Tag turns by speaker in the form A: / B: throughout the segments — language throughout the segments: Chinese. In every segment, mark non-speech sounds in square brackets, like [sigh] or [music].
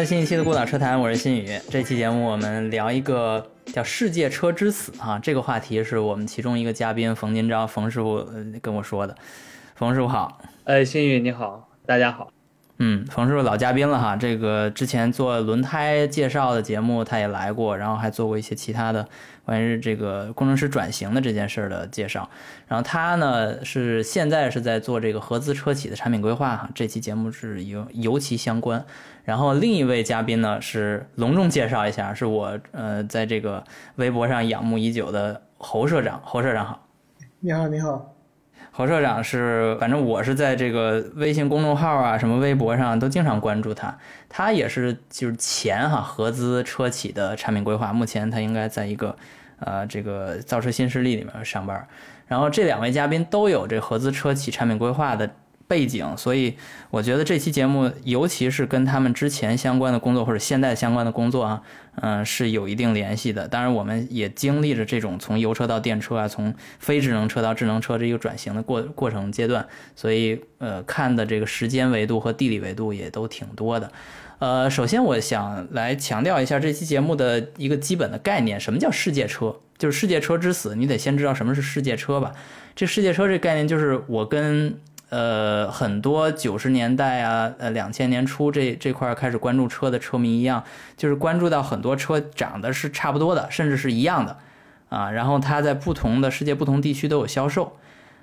A: 到新一期的孤岛车谈，我是新宇。这期节目我们聊一个叫“世界车之死”啊，这个话题是我们其中一个嘉宾冯金钊冯师傅跟我说的。冯师傅好，
B: 哎，新宇你好，大家好。
A: 嗯，冯师傅老嘉宾了哈，这个之前做轮胎介绍的节目他也来过，然后还做过一些其他的关于这个工程师转型的这件事儿的介绍。然后他呢是现在是在做这个合资车企的产品规划哈，这期节目是尤尤其相关。然后另一位嘉宾呢是隆重介绍一下，是我呃在这个微博上仰慕已久的侯社长，侯社长好。
C: 你好，你好。
A: 侯社长是，反正我是在这个微信公众号啊，什么微博上都经常关注他。他也是就是前哈合资车企的产品规划，目前他应该在一个呃这个造车新势力里面上班。然后这两位嘉宾都有这合资车企产品规划的。背景，所以我觉得这期节目，尤其是跟他们之前相关的工作或者现在相关的工作啊，嗯，是有一定联系的。当然，我们也经历着这种从油车到电车啊，从非智能车到智能车这一个转型的过过程阶段，所以呃，看的这个时间维度和地理维度也都挺多的。呃，首先我想来强调一下这期节目的一个基本的概念：什么叫世界车？就是世界车之死，你得先知道什么是世界车吧。这世界车这概念就是我跟呃，很多九十年代啊，呃，两千年初这这块开始关注车的车迷一样，就是关注到很多车长得是差不多的，甚至是一样的，啊，然后它在不同的世界不同地区都有销售，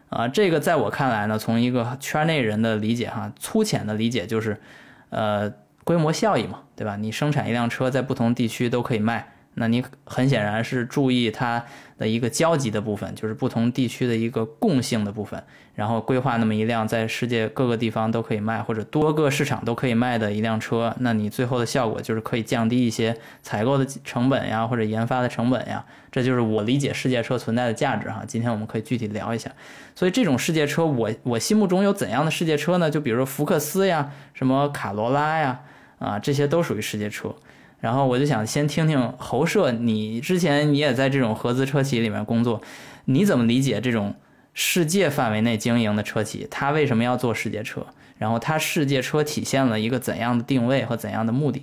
A: 啊，这个在我看来呢，从一个圈内人的理解哈，粗浅的理解就是，呃，规模效益嘛，对吧？你生产一辆车在不同地区都可以卖。那你很显然是注意它的一个交集的部分，就是不同地区的一个共性的部分，然后规划那么一辆在世界各个地方都可以卖，或者多个市场都可以卖的一辆车。那你最后的效果就是可以降低一些采购的成本呀，或者研发的成本呀。这就是我理解世界车存在的价值哈。今天我们可以具体聊一下。所以这种世界车，我我心目中有怎样的世界车呢？就比如说福克斯呀，什么卡罗拉呀，啊，这些都属于世界车。然后我就想先听听侯社，你之前你也在这种合资车企里面工作，你怎么理解这种世界范围内经营的车企？它为什么要做世界车？然后它世界车体现了一个怎样的定位和怎样的目的？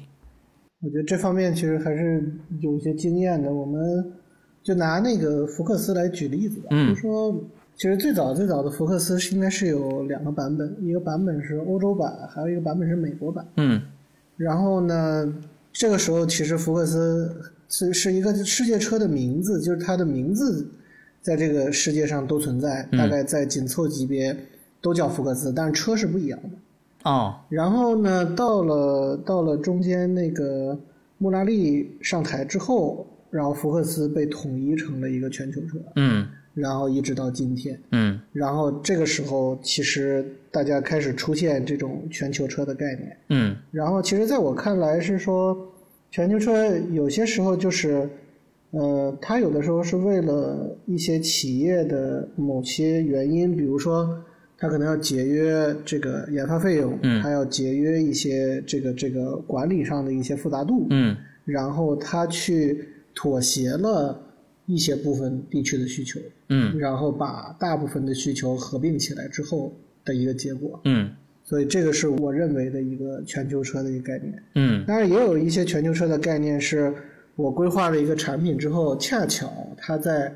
C: 我觉得这方面其实还是有一些经验的。我们就拿那个福克斯来举例子吧，就说其实最早最早的福克斯应该是有两个版本，一个版本是欧洲版，还有一个版本是美国版。
A: 嗯，
C: 然后呢？这个时候，其实福克斯是是一个世界车的名字，就是它的名字在这个世界上都存在，大概在紧凑级别都叫福克斯，但是车是不一样的。
A: 哦。
C: 然后呢，到了到了中间那个穆拉利上台之后，然后福克斯被统一成了一个全球车。
A: 嗯。
C: 然后一直到今天，
A: 嗯，
C: 然后这个时候其实大家开始出现这种全球车的概念，
A: 嗯，
C: 然后其实在我看来是说，全球车有些时候就是，呃，它有的时候是为了一些企业的某些原因，比如说它可能要节约这个研发费用，
A: 嗯，
C: 它要节约一些这个这个管理上的一些复杂度，
A: 嗯，
C: 然后它去妥协了。一些部分地区的需求，
A: 嗯，
C: 然后把大部分的需求合并起来之后的一个结果，
A: 嗯，
C: 所以这个是我认为的一个全球车的一个概念，
A: 嗯，
C: 当然也有一些全球车的概念是我规划了一个产品之后，恰巧它在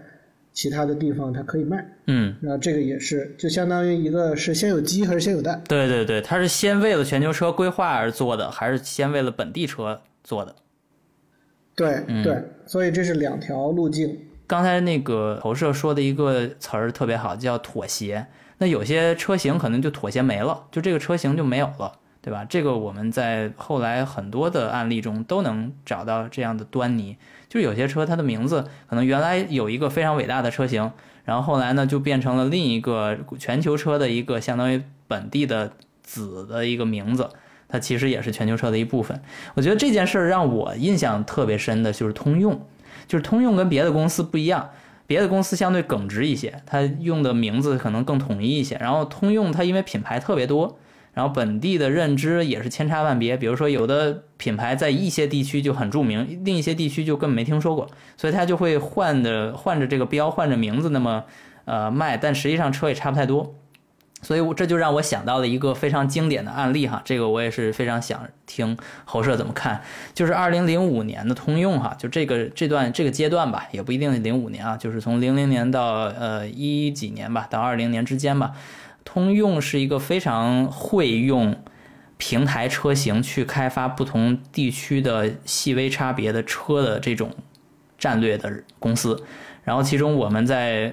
C: 其他的地方它可以卖，
A: 嗯，
C: 那这个也是就相当于一个是先有鸡还是先有蛋？
A: 对对对，它是先为了全球车规划而做的，还是先为了本地车做的？
C: 对对，所以这是两条路径。
A: 刚才那个投射说的一个词儿特别好，叫妥协。那有些车型可能就妥协没了，就这个车型就没有了，对吧？这个我们在后来很多的案例中都能找到这样的端倪。就有些车它的名字可能原来有一个非常伟大的车型，然后后来呢就变成了另一个全球车的一个相当于本地的子的一个名字。它其实也是全球车的一部分。我觉得这件事儿让我印象特别深的就是通用，就是通用跟别的公司不一样，别的公司相对耿直一些，它用的名字可能更统一一些。然后通用它因为品牌特别多，然后本地的认知也是千差万别。比如说有的品牌在一些地区就很著名，另一些地区就根本没听说过，所以它就会换着换着这个标，换着名字那么呃卖，但实际上车也差不太多。所以我这就让我想到了一个非常经典的案例哈，这个我也是非常想听侯社怎么看，就是二零零五年的通用哈，就这个这段这个阶段吧，也不一定是零五年啊，就是从零零年到呃一几年吧，到二零年之间吧，通用是一个非常会用平台车型去开发不同地区的细微差别的车的这种战略的公司，然后其中我们在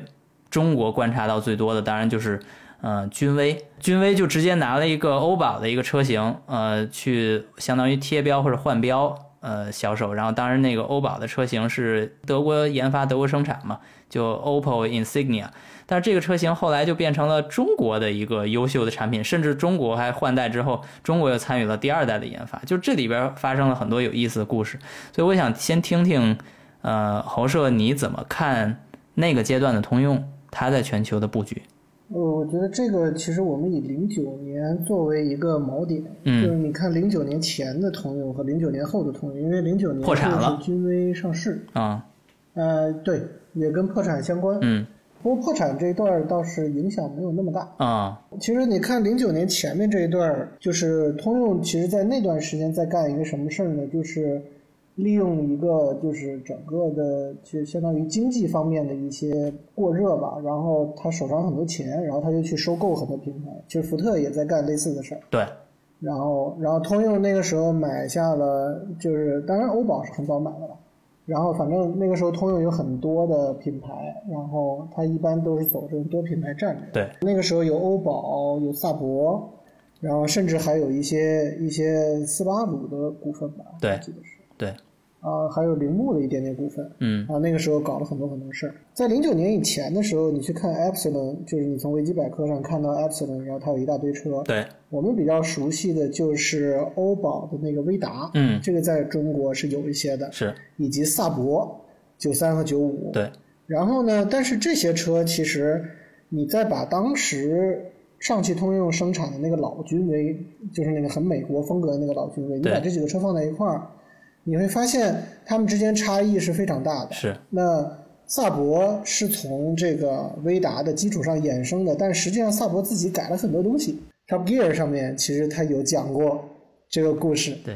A: 中国观察到最多的，当然就是。呃，君威，君威就直接拿了一个欧宝的一个车型，呃，去相当于贴标或者换标，呃，销售。然后当然那个欧宝的车型是德国研发、德国生产嘛，就 OPPO Insignia。但是这个车型后来就变成了中国的一个优秀的产品，甚至中国还换代之后，中国又参与了第二代的研发。就这里边发生了很多有意思的故事，所以我想先听听，呃，侯社你怎么看那个阶段的通用，它在全球的布局？
C: 呃，我觉得这个其实我们以零九年作为一个锚点，
A: 嗯，
C: 就是你看零九年前的通用和零九年后的通用，因为零九年
A: 破产了，
C: 君威上市
A: 啊，
C: 呃，对，也跟破产相关，
A: 嗯，
C: 不过破产这一段倒是影响没有那么大
A: 啊。
C: 其实你看零九年前面这一段，就是通用，其实在那段时间在干一个什么事儿呢？就是。利用一个就是整个的，就相当于经济方面的一些过热吧，然后他手上很多钱，然后他就去收购很多品牌。其实福特也在干类似的事儿。
A: 对。
C: 然后，然后通用那个时候买下了，就是当然欧宝是很早买的了。然后反正那个时候通用有很多的品牌，然后它一般都是走这种多品牌战略。
A: 对。
C: 那个时候有欧宝，有萨博，然后甚至还有一些一些斯巴鲁的股份吧。
A: 对。
C: 记得是。
A: 对，
C: 啊，还有铃木的一点点股份，
A: 嗯，
C: 啊，那个时候搞了很多很多事儿。在零九年以前的时候，你去看 Epsilon，就是你从维基百科上看到 Epsilon，然后它有一大堆车。
A: 对，
C: 我们比较熟悉的就是欧宝的那个威达，
A: 嗯，
C: 这个在中国是有一些的，
A: 是，
C: 以及萨博九三和九五，
A: 对。
C: 然后呢，但是这些车其实你再把当时上汽通用生产的那个老君威，就是那个很美国风格的那个老君威，你把这几个车放在一块儿。你会发现它们之间差异是非常大的。
A: 是。
C: 那萨博是从这个威达的基础上衍生的，但实际上萨博自己改了很多东西。Top Gear 上面其实他有讲过这个故事。
A: 对。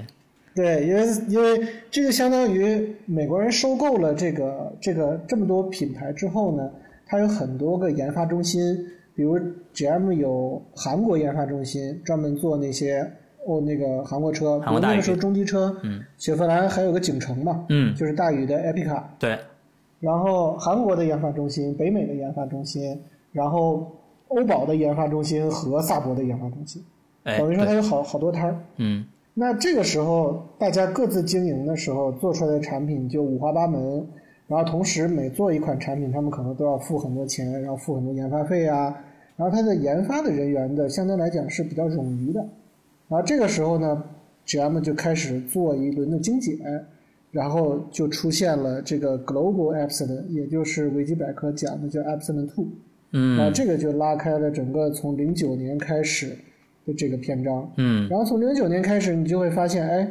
C: 对，因为因为这个相当于美国人收购了这个这个这么多品牌之后呢，它有很多个研发中心，比如 GM 有韩国研发中心，专门做那些。哦，那个韩国车，那个时候中级车，
A: 嗯，
C: 雪佛兰还有个景程嘛，
A: 嗯，
C: 就是大宇的 Epica，
A: 对。
C: 然后韩国的研发中心、北美的研发中心，然后欧宝的研发中心和萨博的研发中心，等于说它有好好多摊儿。
A: 嗯。
C: 那这个时候大家各自经营的时候，做出来的产品就五花八门，然后同时每做一款产品，他们可能都要付很多钱，然后付很多研发费啊，然后它的研发的人员的相对来讲是比较冗余的。然后这个时候呢，GM 就开始做一轮的精简，然后就出现了这个 Global Absent，也就是维基百科讲的叫 Epsilon Two。
A: 嗯。
C: 然后这个就拉开了整个从零九年开始的这个篇章。
A: 嗯。
C: 然后从零九年开始，你就会发现，哎，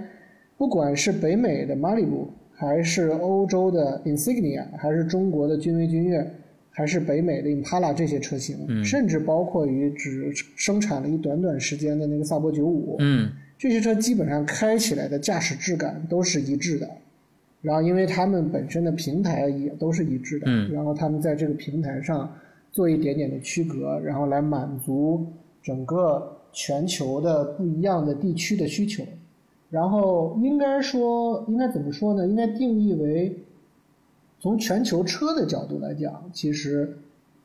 C: 不管是北美的 Malibu，还是欧洲的 Insignia，还是中国的君威、君越。还是北美的 Impala 这些车型，甚至包括于只生产了一短短时间的那个萨博九五，
A: 嗯，
C: 这些车基本上开起来的驾驶质感都是一致的。然后，因为他们本身的平台也都是一致的，
A: 嗯，
C: 然后他们在这个平台上做一点点的区隔，然后来满足整个全球的不一样的地区的需求。然后，应该说，应该怎么说呢？应该定义为。从全球车的角度来讲，其实，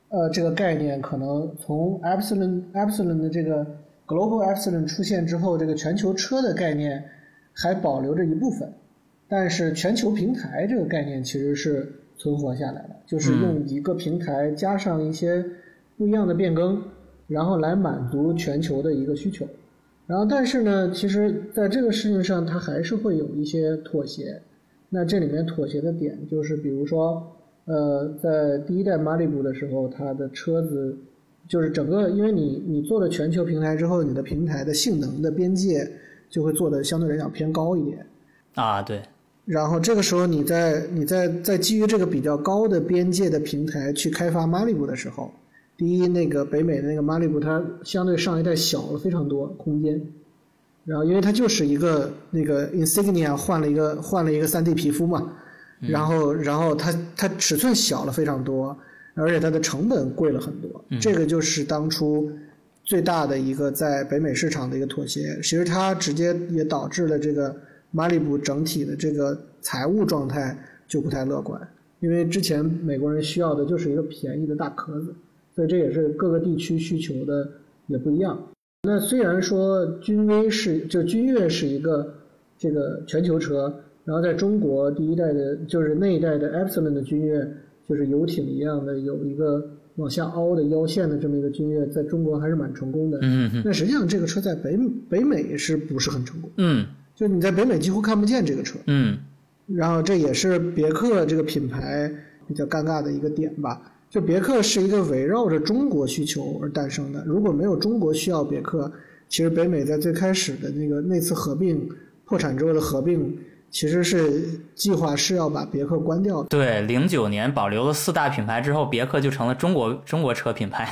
C: 呃，这个概念可能从 Epsilon Epsilon 的这个 Global Epsilon 出现之后，这个全球车的概念还保留着一部分，但是全球平台这个概念其实是存活下来了，就是用一个平台加上一些不一样的变更，然后来满足全球的一个需求。然后，但是呢，其实在这个事情上，它还是会有一些妥协。那这里面妥协的点就是，比如说，呃，在第一代马里布的时候，它的车子就是整个，因为你你做了全球平台之后，你的平台的性能的边界就会做的相对来讲偏高一点。
A: 啊，对。
C: 然后这个时候，你在你在在基于这个比较高的边界的平台去开发马里布的时候，第一，那个北美的那个马里布，它相对上一代小了非常多空间。然后，因为它就是一个那个 Insignia 换了一个换了一个 3D 皮肤嘛，然后然后它它尺寸小了非常多，而且它的成本贵了很多。这个就是当初最大的一个在北美市场的一个妥协。其实它直接也导致了这个马里布整体的这个财务状态就不太乐观，因为之前美国人需要的就是一个便宜的大壳子，所以这也是各个地区需求的也不一样。那虽然说君威是就君越是一个这个全球车，然后在中国第一代的就是那一代的 Epsilon 的君越，就是游艇一样的有一个往下凹的腰线的这么一个君越，在中国还是蛮成功的。
A: 嗯嗯
C: 那实际上这个车在北北美是不是很成功？
A: 嗯
C: 就你在北美几乎看不见这个车。
A: 嗯
C: 然后这也是别克这个品牌比较尴尬的一个点吧。就别克是一个围绕着中国需求而诞生的，如果没有中国需要别克，其实北美在最开始的那个那次合并破产之后的合并，其实是计划是要把别克关掉的。
A: 对，零九年保留了四大品牌之后，别克就成了中国中国车品牌。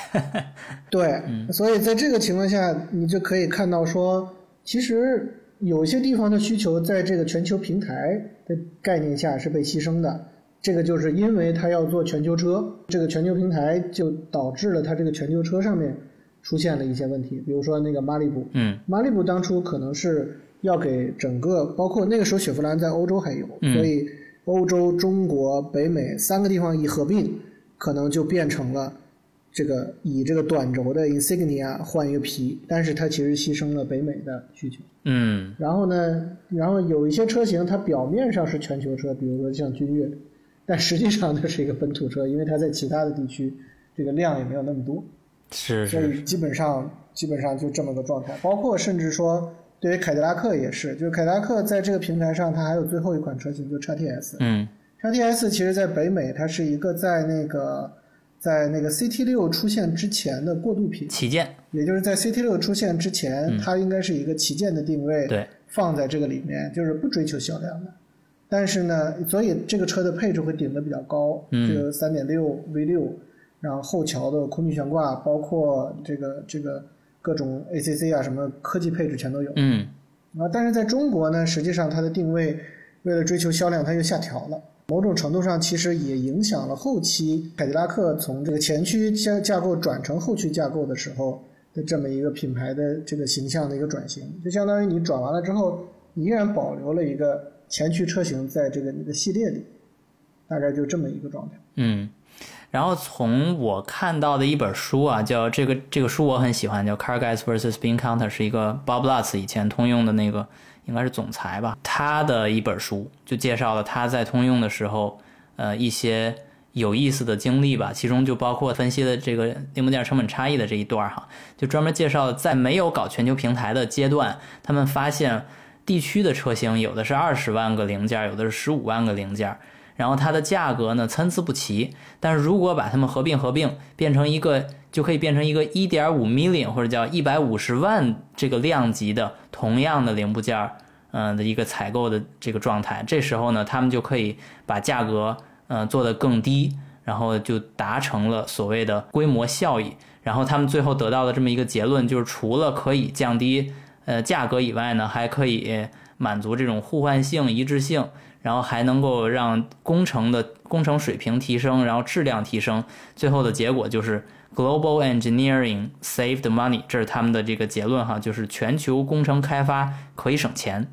A: [laughs]
C: 对，所以在这个情况下，你就可以看到说，其实有些地方的需求在这个全球平台的概念下是被牺牲的。这个就是因为它要做全球车，这个全球平台就导致了它这个全球车上面出现了一些问题，比如说那个马里布，
A: 嗯
C: 马里布当初可能是要给整个，包括那个时候雪佛兰在欧洲还有，
A: 嗯
C: 所以欧洲、中国、北美三个地方一合并，可能就变成了这个以这个短轴的 Insignia 换一个皮，但是它其实牺牲了北美的需求。
A: 嗯
C: 然后呢，然后有一些车型它表面上是全球车，比如说像君越，但实际上它是一个本土车，因为它在其他的地区这个量也没有那么多。
A: 是是
C: 所以基本上基本上就这么个状态，包括甚至说对于凯迪拉克也是，就是凯迪拉克在这个平台上，它还有最后一款车型，就 XTS。
A: 嗯
C: XTS 其实在北美，它是一个在那个在那个 CT 六出现之前的过渡品，
A: 旗舰。
C: 也就是在 CT 六出现之前，它应该是一个旗舰的定位，
A: 对，
C: 放在这个里面，就是不追求销量的。但是呢，所以这个车的配置会顶的比较高，
A: 嗯
C: 这个三点六 V 六，然后后桥的空气悬挂，包括这个这个各种 ACC 啊什么科技配置全都有。
A: 嗯
C: 啊，但是在中国呢，实际上它的定位为了追求销量，它又下调了。某种程度上，其实也影响了后期凯迪拉克从这个前驱架架构转成后驱架构的时候的这么一个品牌的这个形象的一个转型。就相当于你转完了之后，你依然保留了一个前驱车型在这个你的系列里，大概就这么一个状态。
A: 嗯。然后从我看到的一本书啊，叫这个这个书我很喜欢，叫《Car Guys vs Bean Counter》，是一个 Bob Lutz 以前通用的那个应该是总裁吧，他的一本书就介绍了他在通用的时候，呃一些有意思的经历吧，其中就包括分析的这个零部件成本差异的这一段哈，就专门介绍在没有搞全球平台的阶段，他们发现地区的车型有的是二十万个零件，有的是十五万个零件。然后它的价格呢参差不齐，但是如果把它们合并合并，变成一个就可以变成一个一点五 million 或者叫一百五十万这个量级的同样的零部件，嗯、的一个采购的这个状态。这时候呢，他们就可以把价格嗯、做得更低，然后就达成了所谓的规模效益。然后他们最后得到的这么一个结论，就是除了可以降低呃价格以外呢，还可以满足这种互换性、一致性。然后还能够让工程的工程水平提升，然后质量提升，最后的结果就是 global engineering saved money，这是他们的这个结论哈，就是全球工程开发可以省钱。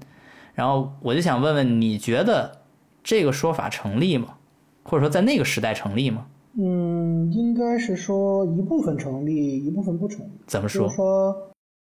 A: 然后我就想问问，你觉得这个说法成立吗？或者说在那个时代成立吗？
C: 嗯，应该是说一部分成立，一部分不成立。
A: 怎么
C: 就是说，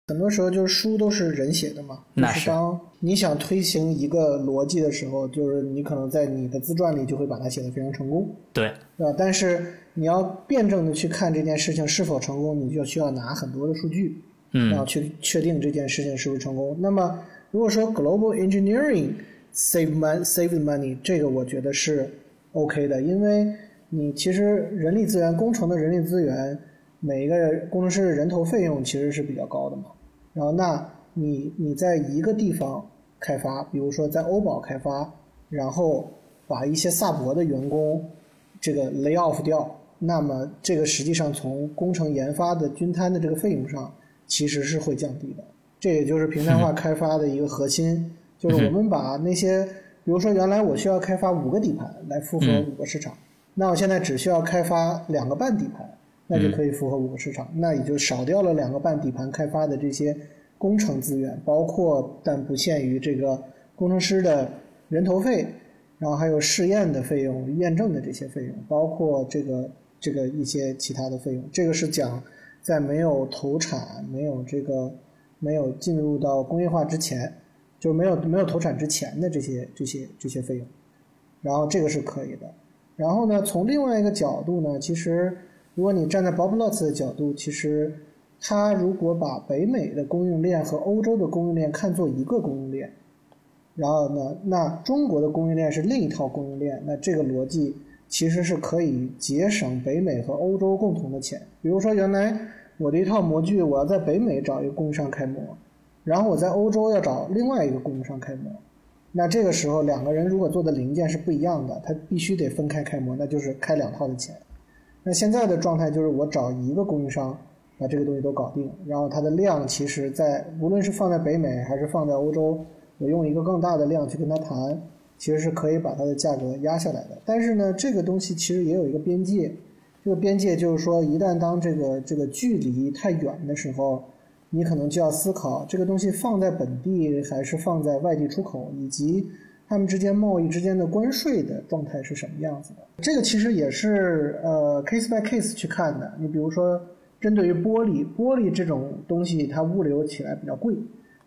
C: 很多时候就是书都是人写的嘛。
A: 那
C: 是当你想推行一个逻辑的时候，就是你可能在你的自传里就会把它写得非常成功，
A: 对，
C: 对吧？但是你要辩证的去看这件事情是否成功，你就需要拿很多的数据，嗯然后
A: 嗯
C: 去确定这件事情是不是成功。那么如果说 global engineering save money save money，这个我觉得是 OK 的，因为你其实人力资源工程的人力资源，每一个工程师的人头费用其实是比较高的嘛。然后那你你在一个地方开发，比如说在欧宝开发，然后把一些萨博的员工这个 lay off 掉，那么这个实际上从工程研发的均摊的这个费用上其实是会降低的。这也就是平台化开发的一个核心，就是我们把那些，比如说原来我需要开发五个底盘来符合五个市场，那我现在只需要开发两个半底盘，那就可以符合五个市场，那也就少掉了两个半底盘开发的这些工程资源，包括但不限于这个工程师的人头费。然后还有试验的费用、验证的这些费用，包括这个这个一些其他的费用。这个是讲在没有投产、没有这个没有进入到工业化之前，就是没有没有投产之前的这些这些这些费用。然后这个是可以的。然后呢，从另外一个角度呢，其实如果你站在 Bob Lutz 的角度，其实他如果把北美的供应链和欧洲的供应链看作一个供应链。然后呢，那中国的供应链是另一套供应链，那这个逻辑其实是可以节省北美和欧洲共同的钱。比如说，原来我的一套模具，我要在北美找一个供应商开模，然后我在欧洲要找另外一个供应商开模，那这个时候两个人如果做的零件是不一样的，他必须得分开开模，那就是开两套的钱。那现在的状态就是我找一个供应商把这个东西都搞定，然后它的量其实在无论是放在北美还是放在欧洲。我用一个更大的量去跟他谈，其实是可以把它的价格压下来的。但是呢，这个东西其实也有一个边界，这个边界就是说，一旦当这个这个距离太远的时候，你可能就要思考这个东西放在本地还是放在外地出口，以及他们之间贸易之间的关税的状态是什么样子的。这个其实也是呃 case by case 去看的。你比如说，针对于玻璃，玻璃这种东西，它物流起来比较贵。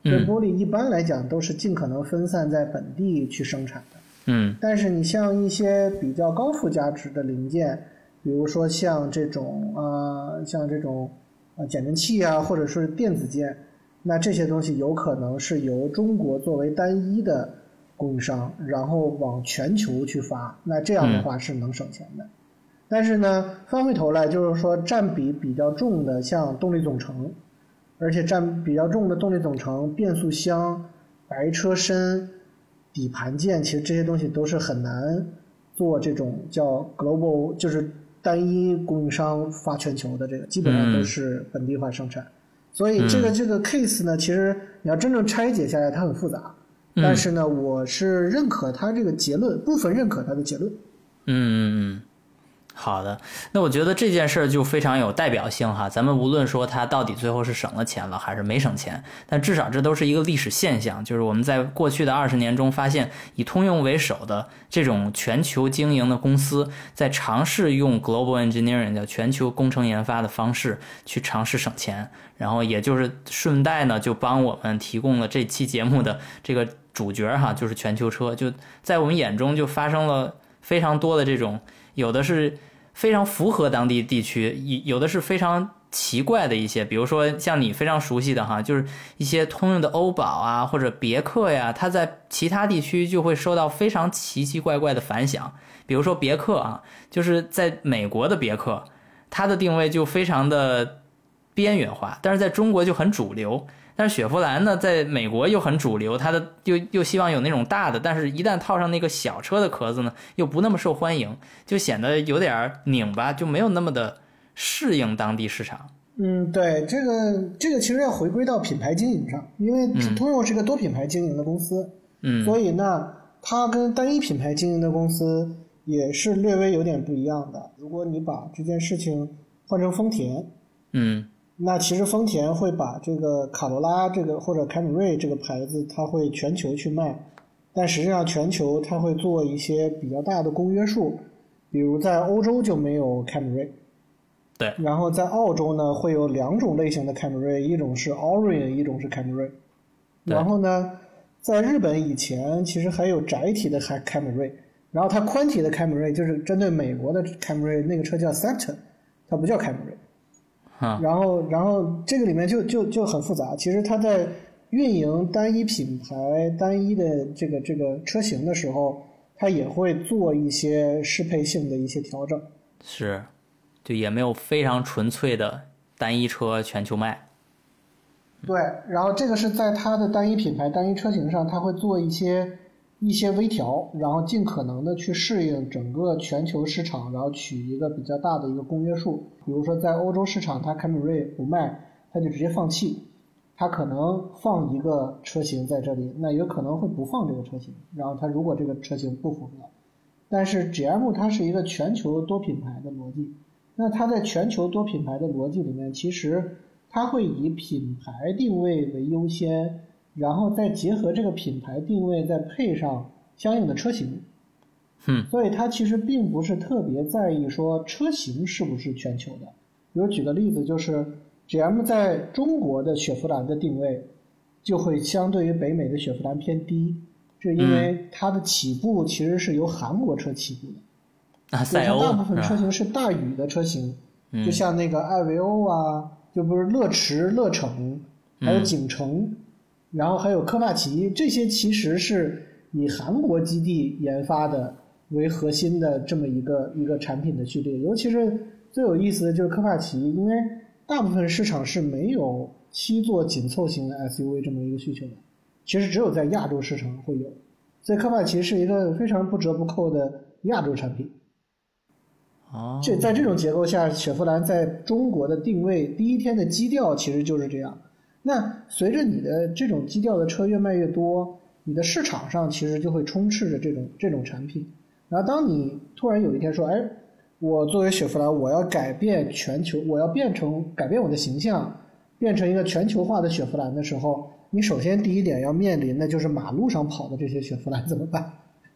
C: 这玻璃一般来讲都是尽可能分散在本地去生产的。
A: 嗯，
C: 但是你像一些比较高附加值的零件，比如说像这种呃，像这种呃减震器啊，或者是电子件，那这些东西有可能是由中国作为单一的供应商，然后往全球去发，那这样的话是能省钱的。但是呢，翻回头来就是说占比比较重的，像动力总成。而且占比较重的动力总成、变速箱、白车身、底盘件，其实这些东西都是很难做这种叫 global，就是单一供应商发全球的这个，基本上都是本地化生产。所以这个这个 case 呢，其实你要真正拆解下来，它很复杂。但是呢，我是认可他这个结论，部分认可他的结论。
A: 嗯嗯嗯。好的，那我觉得这件事儿就非常有代表性哈。咱们无论说它到底最后是省了钱了还是没省钱，但至少这都是一个历史现象。就是我们在过去的二十年中发现，以通用为首的这种全球经营的公司在尝试用 global engineering 叫全球工程研发的方式去尝试省钱，然后也就是顺带呢就帮我们提供了这期节目的这个主角哈，就是全球车。就在我们眼中就发生了非常多的这种，有的是。非常符合当地地区，有有的是非常奇怪的一些，比如说像你非常熟悉的哈，就是一些通用的欧宝啊或者别克呀，它在其他地区就会受到非常奇奇怪怪的反响。比如说别克啊，就是在美国的别克，它的定位就非常的边缘化，但是在中国就很主流。但是雪佛兰呢，在美国又很主流，它的又又希望有那种大的，但是一旦套上那个小车的壳子呢，又不那么受欢迎，就显得有点拧巴，就没有那么的适应当地市场。
C: 嗯，对，这个这个其实要回归到品牌经营上，因为通用是个多品牌经营的公司，
A: 嗯，
C: 所以呢，它跟单一品牌经营的公司也是略微有点不一样的。如果你把这件事情换成丰田，
A: 嗯。
C: 那其实丰田会把这个卡罗拉这个或者凯美瑞这个牌子，它会全球去卖，但实际上全球它会做一些比较大的公约数，比如在欧洲就没有凯美瑞，
A: 对，
C: 然后在澳洲呢会有两种类型的凯美瑞，一种是 Orion，一种是凯美瑞，然后呢，在日本以前其实还有窄体的凯凯美瑞，然后它宽体的凯美瑞就是针对美国的凯美瑞，那个车叫 Scepter，它不叫凯美瑞。然后，然后这个里面就就就很复杂。其实它在运营单一品牌、单一的这个这个车型的时候，它也会做一些适配性的一些调整。
A: 是，就也没有非常纯粹的单一车全球卖。
C: 对，然后这个是在它的单一品牌、单一车型上，它会做一些一些微调，然后尽可能的去适应整个全球市场，然后取一个比较大的一个公约数。比如说在欧洲市场，它凯美瑞不卖，它就直接放弃。它可能放一个车型在这里，那有可能会不放这个车型。然后它如果这个车型不符合，但是 GM 它是一个全球多品牌的逻辑，那它在全球多品牌的逻辑里面，其实它会以品牌定位为优先，然后再结合这个品牌定位，再配上相应的车型。
A: 嗯，
C: 所以它其实并不是特别在意说车型是不是全球的。比如举个例子，就是。GM 在中国的雪佛兰的定位就会相对于北美的雪佛兰偏低，这因为它的起步其实是由韩国车起步的，
A: 啊，赛欧
C: 大部分车型是大宇的车型，就像那个艾维欧啊，就不是乐驰、乐骋，还有景程，然后还有科帕奇，这些其实是以韩国基地研发的为核心的这么一个一个产品的序列，尤其是最有意思的就是科帕奇，因为。大部分市场是没有七座紧凑型的 SUV 这么一个需求的，其实只有在亚洲市场会有，所以科帕奇是一个非常不折不扣的亚洲产品。
A: 哦，
C: 这在这种结构下，雪佛兰在中国的定位第一天的基调其实就是这样。那随着你的这种基调的车越卖越多，你的市场上其实就会充斥着这种这种产品。然后当你突然有一天说，哎。我作为雪佛兰，我要改变全球，我要变成改变我的形象，变成一个全球化的雪佛兰的时候，你首先第一点要面临的就是马路上跑的这些雪佛兰怎么办？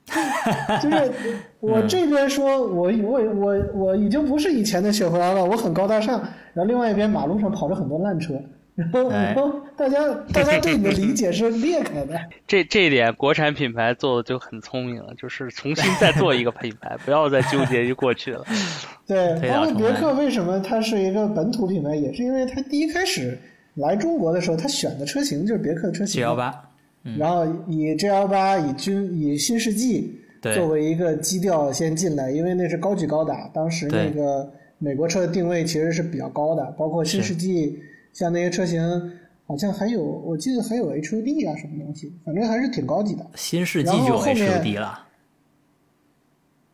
C: [laughs] 就是我这边说我我我我已经不是以前的雪佛兰了，我很高大上，然后另外一边马路上跑着很多烂车。然后，然后大家大家对你的理解是裂开的。[laughs]
B: 这这一点，国产品牌做的就很聪明了，就是重新再做一个品牌，不要再纠结于过去了。[laughs]
C: 对，包括别克为什么它是一个本土品牌，也是因为它第一开始来中国的时候，它选的车型就是别克的车型。
A: G 幺八，
C: 然后以 G 幺八、以军、以新世纪作为一个基调先进来，因为那是高举高打，当时那个美国车的定位其实是比较高的，包括新世纪。像那些车型，好像还有，我记得还有 HUD 啊，什么东西，反正还是挺高级的。
A: 新世纪就 HUD 了，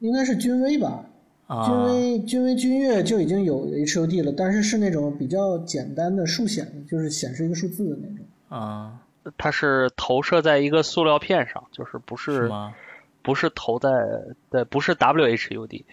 C: 应该是君威吧？啊君威、君威、君越就已经有 HUD 了，但是是那种比较简单的数显，就是显示一个数字的那种。
A: 啊，
B: 它是投射在一个塑料片上，就是不是不是投在对，不是 WHUD。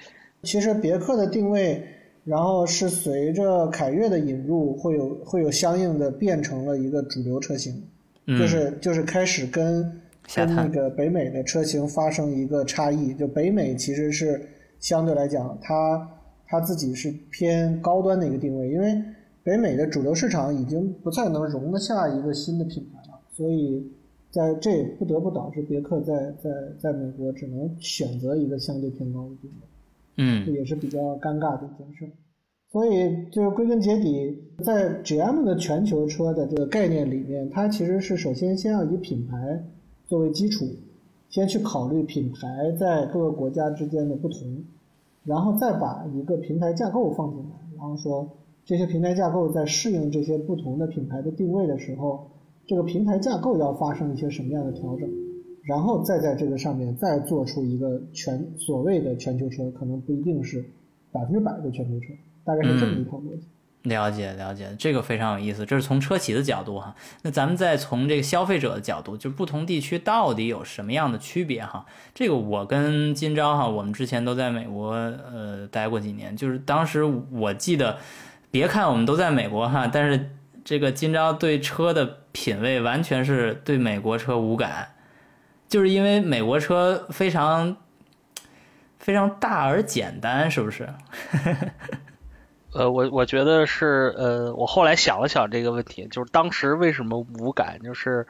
C: 其实别克的定位。然后是随着凯越的引入，会有会有相应的变成了一个主流车型，就是就是开始跟跟那个北美的车型发生一个差异。就北美其实是相对来讲，它它自己是偏高端的一个定位，因为北美的主流市场已经不再能容得下一个新的品牌了，所以在这也不得不导致别克在在在美国只能选择一个相对偏高的定位。
A: 嗯，
C: 这也是比较尴尬的一件事，所以就是归根结底，在 GM 的全球车的这个概念里面，它其实是首先先要以品牌作为基础，先去考虑品牌在各个国家之间的不同，然后再把一个平台架构放进来，然后说这些平台架构在适应这些不同的品牌的定位的时候，这个平台架构要发生一些什么样的调整。然后再在这个上面再做出一个全所谓的全球车，可能不一定是百分之百的全球车，大概是这么一套逻辑。
A: 了解了解，这个非常有意思。这是从车企的角度哈，那咱们再从这个消费者的角度，就不同地区到底有什么样的区别哈？这个我跟金钊哈，我们之前都在美国呃待过几年，就是当时我记得，别看我们都在美国哈，但是这个金钊对车的品味完全是对美国车无感。就是因为美国车非常非常大而简单，是不是？[laughs]
B: 呃，我我觉得是，呃，我后来想了想这个问题，就是当时为什么无感，就是，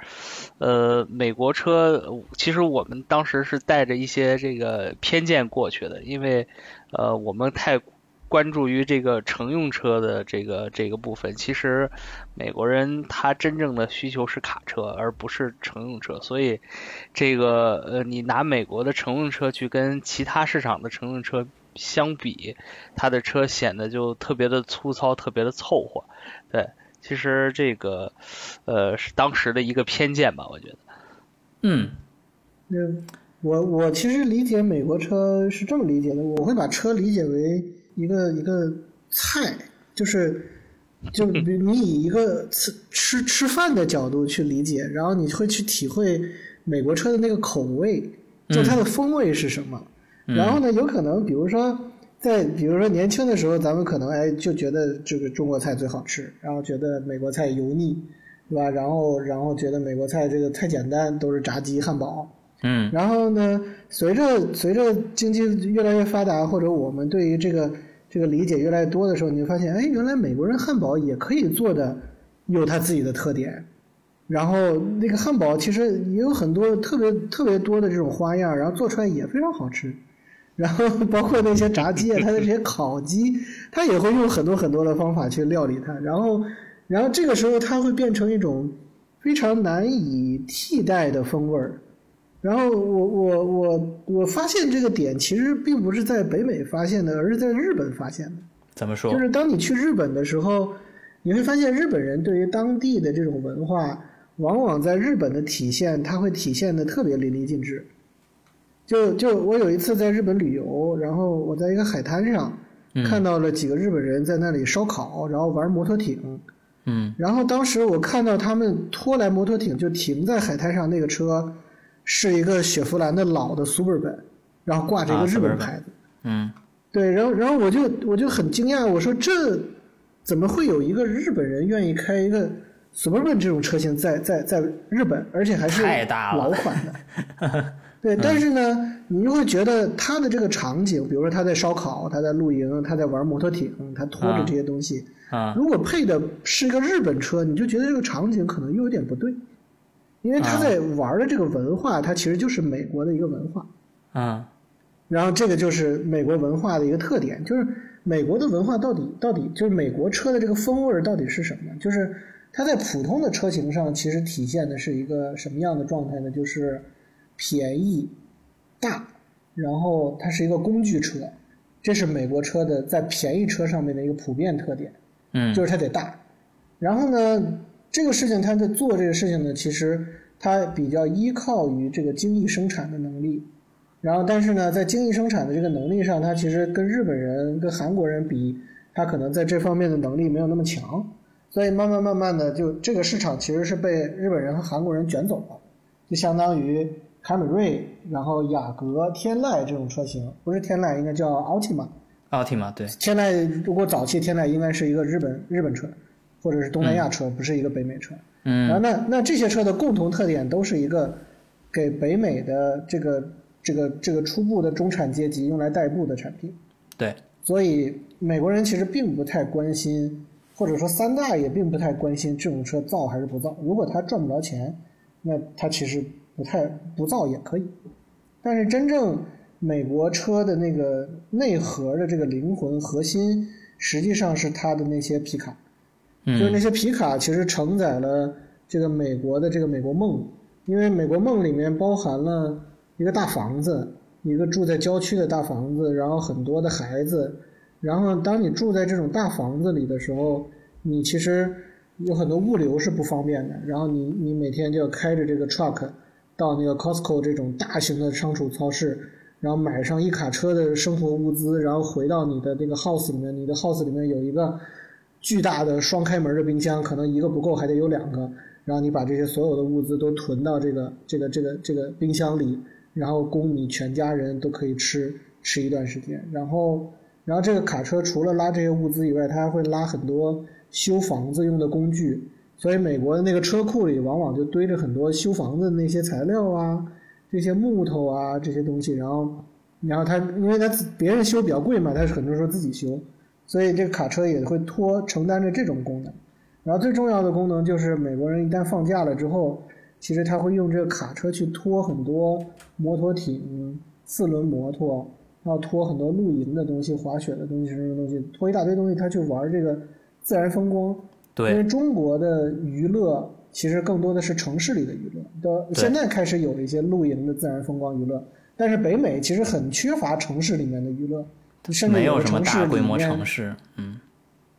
B: 呃，美国车其实我们当时是带着一些这个偏见过去的，因为呃，我们太。关注于这个乘用车的这个这个部分，其实美国人他真正的需求是卡车，而不是乘用车。所以，这个呃，你拿美国的乘用车去跟其他市场的乘用车相比，它的车显得就特别的粗糙，特别的凑合。对，其实这个呃是当时的一个偏见吧，我觉得。
A: 嗯，
C: 那我我其实理解美国车是这么理解的，我会把车理解为一个一个菜，就是就比你以一个吃吃吃饭的角度去理解，然后你会去体会美国车的那个口味，就它的风味是什么。然后呢，有可能比如说在比如说年轻的时候，咱们可能哎就觉得这个中国菜最好吃，然后觉得美国菜油腻，对吧？然后然后觉得美国菜这个太简单，都是炸鸡汉堡。
A: 嗯
C: 然后呢，随着随着经济越来越发达，或者我们对于这个这个理解越来越多的时候，你会发现，哎，原来美国人汉堡也可以做的有他自己的特点。然后那个汉堡其实也有很多特别特别多的这种花样，然后做出来也非常好吃。然后 [laughs] 包括那些炸鸡啊，它的这些烤鸡，它也会用很多很多的方法去料理它。然后，然后这个时候它会变成一种非常难以替代的风味儿。然后我我我我发现这个点其实并不是在北美发现的，而是在日本发现的。
A: 怎么说？
C: 就是当你去日本的时候，你会发现日本人对于当地的这种文化，往往在日本的体现，它会体现的特别淋漓尽致。就就我有一次在日本旅游，然后我在一个海滩上看到了几个日本人在那里烧烤，然后玩摩托艇。
A: 嗯
C: 然后当时我看到他们拖来摩托艇就停在海滩上，那个车是一个雪佛兰的老的 Suburban，然后挂着一个
A: 啊
C: 日本牌子。
A: 嗯。
C: 对，然后然后我就我就很惊讶，我说这怎么会有一个日本人愿意开一个 Suburban 这种车型在在在日本，而且还是老款的。[laughs] 对，但是呢，你就会觉得他的这个场景，比如说他在烧烤，他在露营，他在玩摩托艇，他拖着
A: 啊
C: 这些东西，
A: 啊
C: 如果配的是一个日本车，你就觉得这个场景可能又有点不对，因为他
A: 啊
C: 在玩的这个文化，它其实就是美国的一个文化。
A: 啊
C: 然后这个就是美国文化的一个特点，就是美国的文化到底到底就是美国车的这个风味到底是什么？就是它在普通的车型上其实体现的是一个什么样的状态呢？就是便宜、大，然后它是一个工具车，这是美国车的在便宜车上面的一个普遍特点。
A: 嗯
C: 就是它得大。然后呢，这个事情他在做这个事情呢，其实他比较依靠于这个精益生产的能力。然后，但是呢，在精益生产的这个能力上，他其实跟日本人、跟韩国人比，他可能在这方面的能力没有那么强。所以慢慢慢慢的，就这个市场其实是被日本人和韩国人卷走了，就相当于凯美瑞、然后雅阁、天籁这种车型，不是天籁，应该叫 Altima。
A: 奥提玛对，
C: 天籁如果早期天籁应该是一个日本日本车，或者是东南亚车，不是一个北美车。然后
A: 嗯
C: 那那这些车的共同特点都是一个给北美的这个这个这个初步的中产阶级用来代步的产品。
A: 对，
C: 所以美国人其实并不太关心，或者说三大也并不太关心这种车造还是不造。如果他赚不着钱，那他其实不太不造也可以。但是真正美国车的那个内核的这个灵魂核心，实际上是它的那些皮卡。就是那些皮卡其实承载了这个美国的这个美国梦，因为美国梦里面包含了一个大房子，一个住在郊区的大房子，然后很多的孩子，然后当你住在这种大房子里的时候，你其实有很多物流是不方便的，然后你你每天就要开着这个 truck 到那个 Costco 这种大型的仓储超市，然后买上一卡车的生活物资，然后回到你的这个 house 里面，你的 house 里面有一个巨大的双开门的冰箱，可能一个不够，还得有两个。然后你把这些所有的物资都囤到这个这个这个这个冰箱里，然后供你全家人都可以吃吃一段时间。然后，然后这个卡车除了拉这些物资以外，它还会拉很多修房子用的工具。所以美国的那个车库里往往就堆着很多修房子的那些材料啊，这些木头啊这些东西。然后，然后他因为他别人修比较贵嘛，他是很多时候自己修。所以这个卡车也会拖承担着这种功能。然后最重要的功能就是美国人一旦放假了之后，其实他会用这个卡车去拖很多摩托艇、四轮摩托，然后拖很多露营的东西、滑雪的东西、什么东西，拖一大堆东西，他去玩这个自然风光。因为，中国的娱乐其实更多的是城市里的娱乐，到现在开始有一些露营的自然风光娱乐，但是北美其实很缺乏城市里面的娱乐，甚至
A: 没有什么大规模城市，嗯，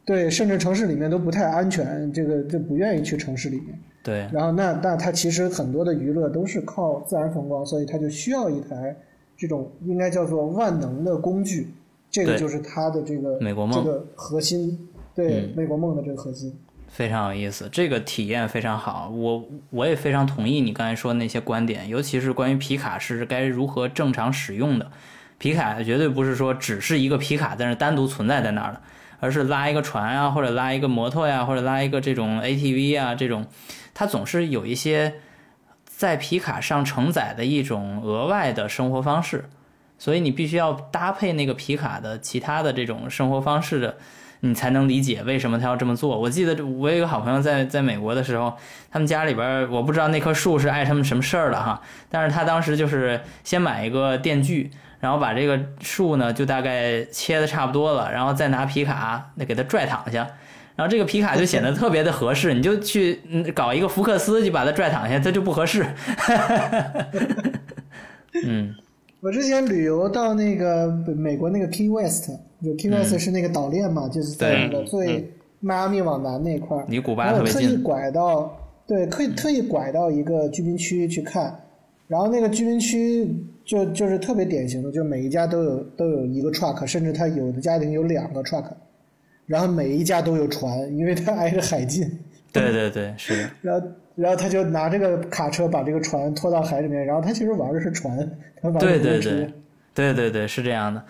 C: 对，甚至城市里面都不太安全，这个就不愿意去城市里面。
A: 对，
C: 然后那那它其实很多的娱乐都是靠自然风光，所以它就需要一台这种应该叫做万能的工具，这个就是它的这个
A: 美国梦
C: 这个核心，对、
A: 嗯
C: 美国梦的这个核心。
A: 非常有意思，这个体验非常好。我我也非常同意你刚才说的那些观点，尤其是关于皮卡是该如何正常使用的。皮卡绝对不是说只是一个皮卡在那单独存在在那儿的，而是拉一个船啊，或者拉一个摩托呀，或者拉一个这种 ATV 啊，这种它总是有一些在皮卡上承载的一种额外的生活方式，所以你必须要搭配那个皮卡的其他的这种生活方式的。你才能理解为什么他要这么做。我记得我有一个好朋友在在美国的时候，他们家里边我不知道那棵树是碍他们什么事儿了哈，但是他当时就是先买一个电锯，然后把这个树呢就大概切的差不多了，然后再拿皮卡那给它拽躺下。然后这个皮卡就显得特别的合适，你就去嗯搞一个福克斯就把它拽躺下，它就不合适。嗯，
C: 我之前旅游到那个 [laughs] 美国那个 Key West，就 Key West 是那个岛链嘛，就是在那个最迈阿密往南那块儿。
A: 离古巴
C: 然后我特意
A: 特别近。
C: 拐到，对，特意特意拐到一个居民区去看，然后那个居民区就就是特别典型的，就每一家都有都有一个 truck，甚至他有的家庭有两个 truck，然后每一家都有船，因为他挨着海近。
A: 对对对，是的。[laughs]
C: 然后，然后他就拿这个卡车把这个船拖到海里面，然后他其实玩的是船，他玩的
A: 对。对对，对对对，是这样的。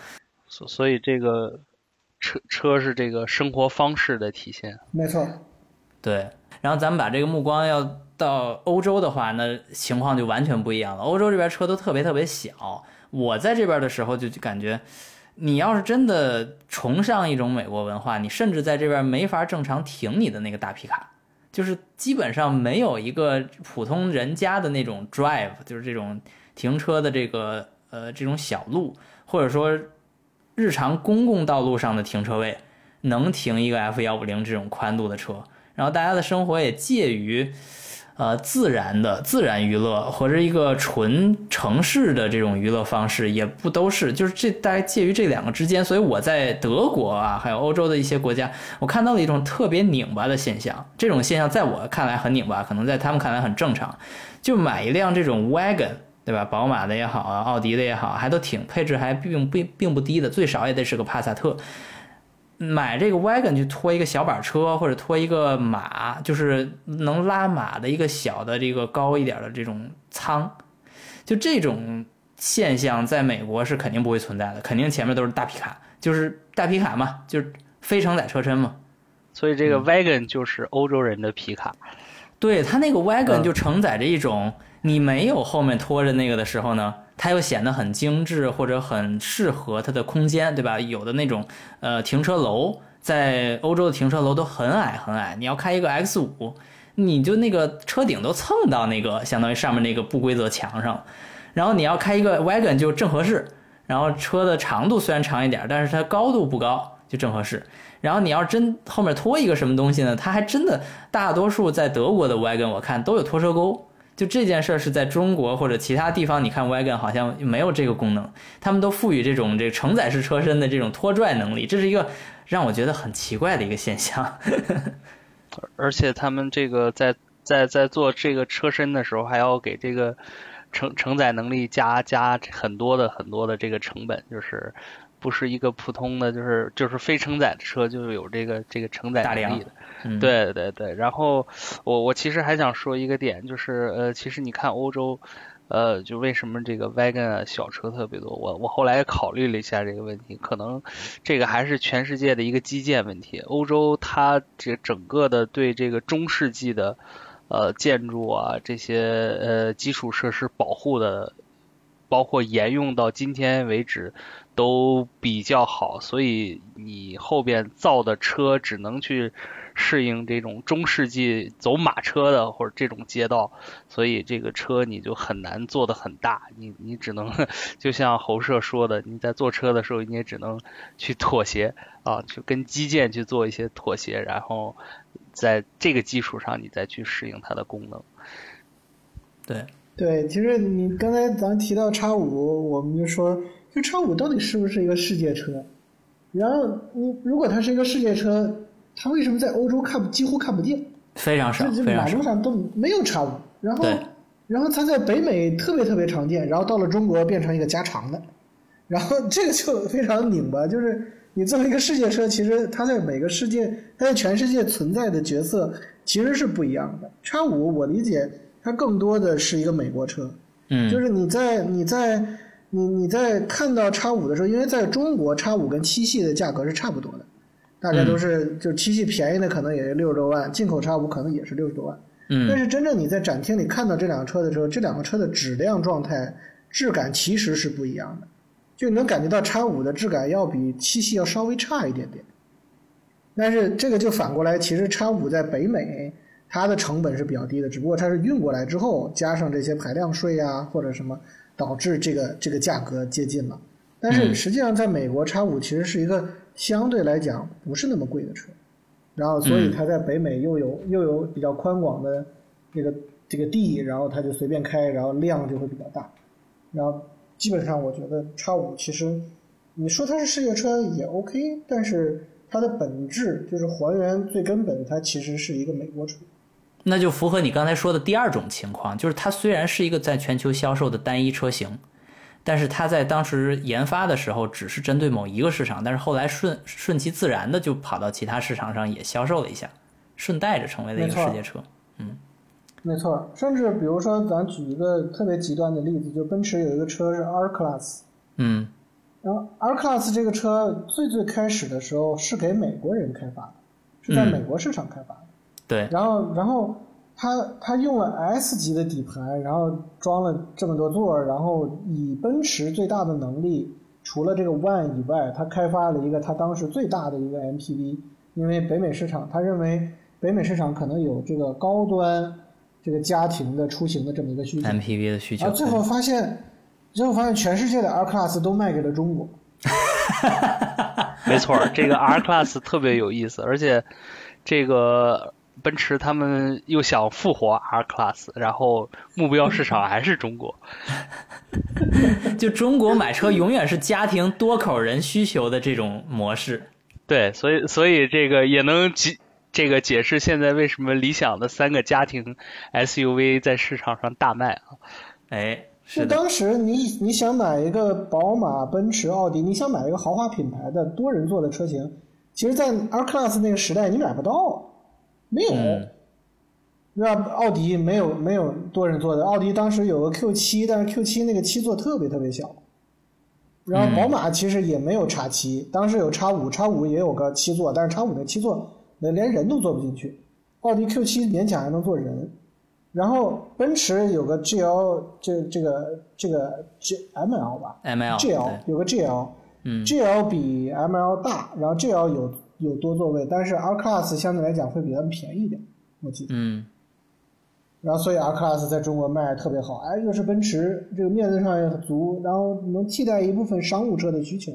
B: 所所以这个车车是这个生活方式的体现。
C: 没错。
A: 对，然后咱们把这个目光要到欧洲的话，那情况就完全不一样了。欧洲这边车都特别特别小，我在这边的时候就感觉，你要是真的崇尚一种美国文化，你甚至在这边没法正常停你的那个大皮卡，就是基本上没有一个普通人家的那种 drive，就是这种停车的这个呃这种小路，或者说日常公共道路上的停车位，能停一个 F 幺五零这种宽度的车。然后大家的生活也介于，呃，自然的自然娱乐或者一个纯城市的这种娱乐方式，也不都是，就是这大概介于这两个之间。所以我在德国啊，还有欧洲的一些国家，我看到了一种特别拧巴的现象。这种现象在我看来很拧巴，可能在他们看来很正常。就买一辆这种 wagon，对吧？宝马的也好啊，奥迪的也好，还都挺配置还并并并不低的，最少也得是个帕萨特。买这个 wagon 去拖一个小板车或者拖一个马，就是能拉马的一个小的这个高一点的这种仓，就这种现象在美国是肯定不会存在的，肯定前面都是大皮卡，就是大皮卡嘛，就是非承载车身嘛。
B: 所以这个 wagon 就是欧洲人的皮卡。
A: 对，它那个 wagon
B: 嗯
A: 就承载着一种，你没有后面拖着那个的时候呢，它又显得很精致或者很适合它的空间，对吧？有的那种呃停车楼，在欧洲的停车楼都很矮很矮，你要开一个 X 五，你就那个车顶都蹭到那个相当于上面那个不规则墙上，然后你要开一个 wagon 就正合适，然后车的长度虽然长一点，但是它高度不高，就正合适。然后你要真后面拖一个什么东西呢？它还真的大多数在德国的 wagon 我看都有拖车钩。就这件事儿是在中国或者其他地方，你看 wagon 好像没有这个功能，他们都赋予这种这承载式车身的这种拖拽能力，这是一个让我觉得很奇怪的一个现象。[laughs]
B: 而且他们这个在在在做这个车身的时候，还要给这个承承载能力加加很多的很多的这个成本，就是不是一个普通的，就是就是非承载的车就有这个这个承载能力的。
A: 嗯，
B: 对对对，然后我我其实还想说一个点，就是呃，其实你看欧洲，呃，就为什么这个 wagon 啊小车特别多？我我后来考虑了一下这个问题，可能这个还是全世界的一个基建问题。欧洲它这整个的对这个中世纪的呃建筑啊这些呃基础设施保护的，包括沿用到今天为止。都比较好，所以你后边造的车只能去适应这种中世纪走马车的或者这种街道，所以这个车你就很难做的很大，你你只能就像侯社说的，你在坐车的时候你也只能去妥协啊，去跟基建去做一些妥协，然后在这个基础上你再去适应它的功能。
A: 对
C: 对，其实你刚才咱提到叉五，我们就说。就叉五到底是不是一个世界车？然后你如果它是一个世界车，它为什么在欧洲看几乎看不见？
A: 非常少，非常少。
C: 马路上都没有叉五，然后然后它在北美特别特别常见，然后到了中国变成一个加长的，然后这个就非常拧巴，就是你作为一个世界车，其实它在每个世界，它在全世界存在的角色其实是不一样的。叉五我理解它更多的是一个美国车，
A: 嗯，
C: 就是你在你在你你在看到叉五的时候，因为在中国叉五跟七系的价格是差不多的，大家都是、就七系便宜的可能也是六十多万，进口叉五可能也是六十多万。但
A: 嗯
C: 是真正你在展厅里看到这两个车的时候，这两个车的质量状态、质感其实是不一样的，就你能感觉到叉五的质感要比七系要稍微差一点点。但是这个就反过来，其实叉五在北美它的成本是比较低的，只不过它是运过来之后加上这些排量税啊或者什么，导致这个这个价格接近了。但是
A: 嗯
C: 实际上，在美国叉五其实是一个相对来讲不是那么贵的车，然后所以
A: 嗯
C: 它在北美又有又有比较宽广的这个这个地，然后它就随便开，然后量就会比较大，然后基本上我觉得叉五其实你说它是世界车也 OK，但是它的本质就是还原最根本，它其实是一个美国车。
A: 那就符合你刚才说的第二种情况，就是它虽然是一个在全球销售的单一车型，但是它在当时研发的时候只是针对某一个市场，但是后来顺顺其自然的就跑到其他市场上也销售了一下，顺带着成为了一个世界车。
C: 嗯没错，甚至比如说，咱举一个特别极端的例子，就奔驰有一个车是 R Class，
A: 嗯
C: 然后 R Class 这个车最最开始的时候是给美国人开发的，是在
A: 嗯
C: 美国市场开发的。
A: 对，
C: 然后，然后他他用了 S 级的底盘，然后装了这么多座儿，然后以奔驰最大的能力，除了这个 One 以外，他开发了一个他当时最大的一个 MPV，因为北美市场，他认为北美市场可能有这个高端这个家庭的出行的这么一个需求
A: ，MPV 的需求
C: 然后。最后发现，最后发现全世界的 R Class 都卖给了中国。[laughs]
B: 没错儿，这个 R Class 特别有意思，而且这个奔驰他们又想复活 R Class，然后目标市场还是中国。[laughs]
A: 就中国买车永远是家庭多口人需求的这种模式。
B: 对，所以所以这个也能解这个解释现在为什么理想的三个家庭 SUV 在市场上大卖啊。
A: 哎，
C: 就是
A: 的，
C: 当时你你想买一个宝马、奔驰、奥迪，你想买一个豪华品牌的多人座的车型，其实，在 R Class 那个时代你买不到，没有，
A: 嗯。
C: 对吧？奥迪没有没有多人座的，奥迪当时有个 Q 七，但是 Q 七那个七座特别特别小。然后宝马其实也没有叉七，当时有叉五，叉五也有个七座，但是叉五那七座连连人都坐不进去，奥迪 Q 七勉强还能坐人。然后奔驰有个 GL 这这个这个 G ML 吧
A: ？ML，GL
C: 有个 GL，
A: 嗯。
C: GL 比 ML 大，然后 GL 有有多座位，但是 R Class 相对来讲会比他们便宜一点，我记得。
A: 嗯
C: 然后所以 R Class 在中国卖得特别好，哎，又是奔驰，这个面子上也很足，然后能替代一部分商务车的需求，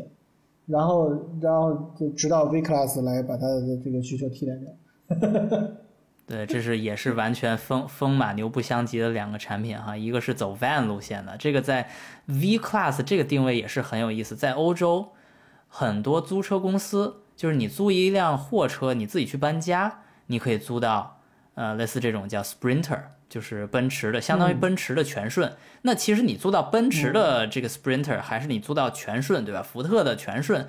C: 然后然后就直到 V Class 来把它的这个需求替代掉。[laughs]
A: 对，这是也是完全风风马牛不相及的两个产品哈，一个是走 van 路线的，这个在 V Class 这个定位也是很有意思，在欧洲很多租车公司，就是你租一辆货车，你自己去搬家，你可以租到呃类似这种叫 Sprinter，就是奔驰的，相当于奔驰的全顺。那其实你租到奔驰的这个 Sprinter，还是你租到全顺，对吧？福特的全顺。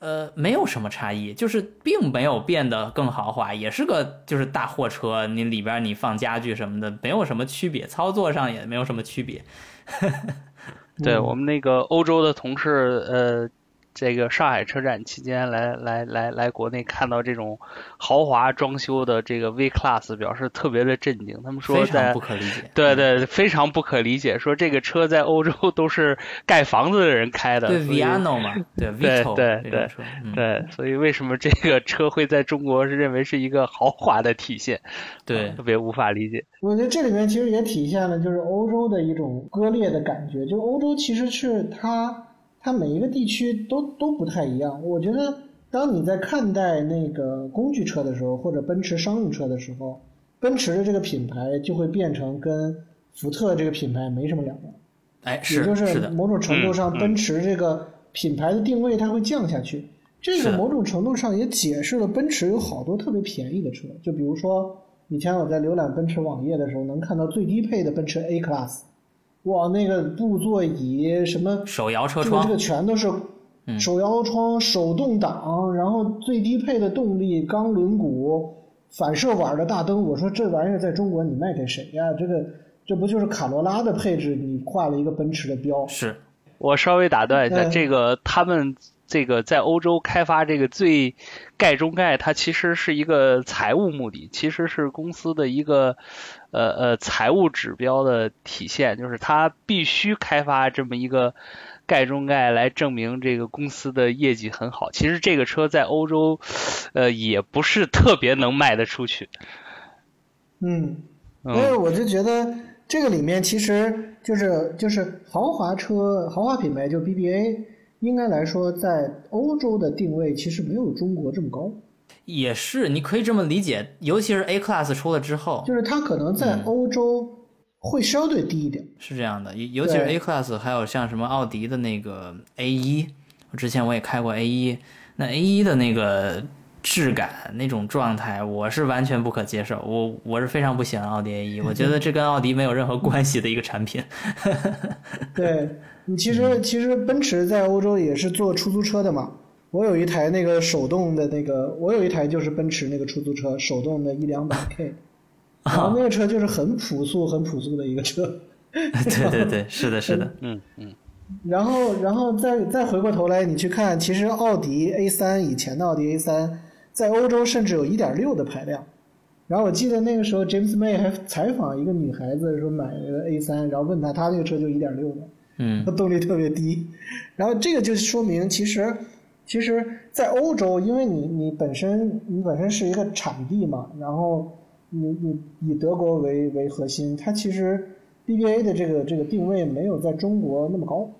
A: 呃，没有什么差异，就是并没有变得更豪华，也是个就是大货车，你里边你放家具什么的，没有什么区别，操作上也没有什么区别。[laughs]
B: 对我们那个欧洲的同事，呃，这个上海车展期间来来来来国内看到这种豪华装修的这个 V Class，表示特别的震惊。他们说
A: 非常
B: 在
A: 不可理解。
B: 对对非常不可理解，说这个车在欧洲都是盖房子的人开的，
A: 对 Viano 嘛，[laughs] 对
B: 对
A: Vito
B: 对
A: 这种车，嗯，
B: 对，所以为什么这个车会在中国是认为是一个豪华的体现？
A: 对
B: 特别无法理解。
C: 我觉得这里面其实也体现了就是欧洲的一种割裂的感觉，就欧洲其实是它它每一个地区都都不太一样。我觉得当你在看待那个工具车的时候，或者奔驰商用车的时候，奔驰的这个品牌就会变成跟福特这个品牌没什么两样。
A: 哎，
C: 也
A: 是
C: 就是
A: 的，
C: 某种程度上，奔驰这个品牌的定位它会降下去。这个某种程度上也解释了奔驰有好多特别便宜的车，就比如说以前我在浏览奔驰网页的时候，能看到最低配的奔驰 A Class，哇，那个布座椅什么
A: 手摇车窗，
C: 这个这个全都是手摇窗、手动挡，然后最低配的动力、钢轮毂、反射碗的大灯。我说这玩意儿在中国你卖给谁呀？这个这不就是卡罗拉的配置？你画了一个奔驰的标。
A: 是
B: 我稍微打断一下，这个他们。这个在欧洲开发这个最盖中盖，它其实是一个财务目的，其实是公司的一个呃呃财务指标的体现，就是它必须开发这么一个盖中盖来证明这个公司的业绩很好。其实这个车在欧洲呃也不是特别能卖得出去。
C: 嗯，所以我就觉得这个里面其实就是就是豪华车豪华品牌就 BBA。应该来说，在欧洲的定位其实没有中国这么高。
A: 也是，你可以这么理解，尤其是 A Class 出了之后，
C: 就是它可能在欧洲会相对低一点。
A: 是这样的，尤其是 A Class，还有像什么奥迪的那个 A 一，之前我也开过 A 一，那 A 一的那个质感、那种状态，我是完全不可接受。我我是非常不喜欢奥迪 A 一，我觉得这跟奥迪没有任何关系的一个产品。
C: 对。你其实其实奔驰在欧洲也是做出租车的嘛。我有一台那个手动的那个，我有一台就是奔驰那个出租车，手动的一两百 K，[laughs] 然后那个车就是很朴素很朴素的一个车。[laughs]
A: 对对对，是的，是的，
B: 嗯嗯。
C: 然后然后再再回过头来，你去看，其实奥迪 A 三以前的奥迪 A 三在欧洲甚至有一点六的排量。然后我记得那个时候 James May 还采访一个女孩子说买了 A 三，然后问她，她那个车就一点六的。
A: 嗯，
C: 动力特别低，然后这个就说明，其实，其实，在欧洲，因为你你本身你本身是一个产地嘛，然后你你以德国为为核心，它其实 BBA 的这个这个定位没有在中国那么高，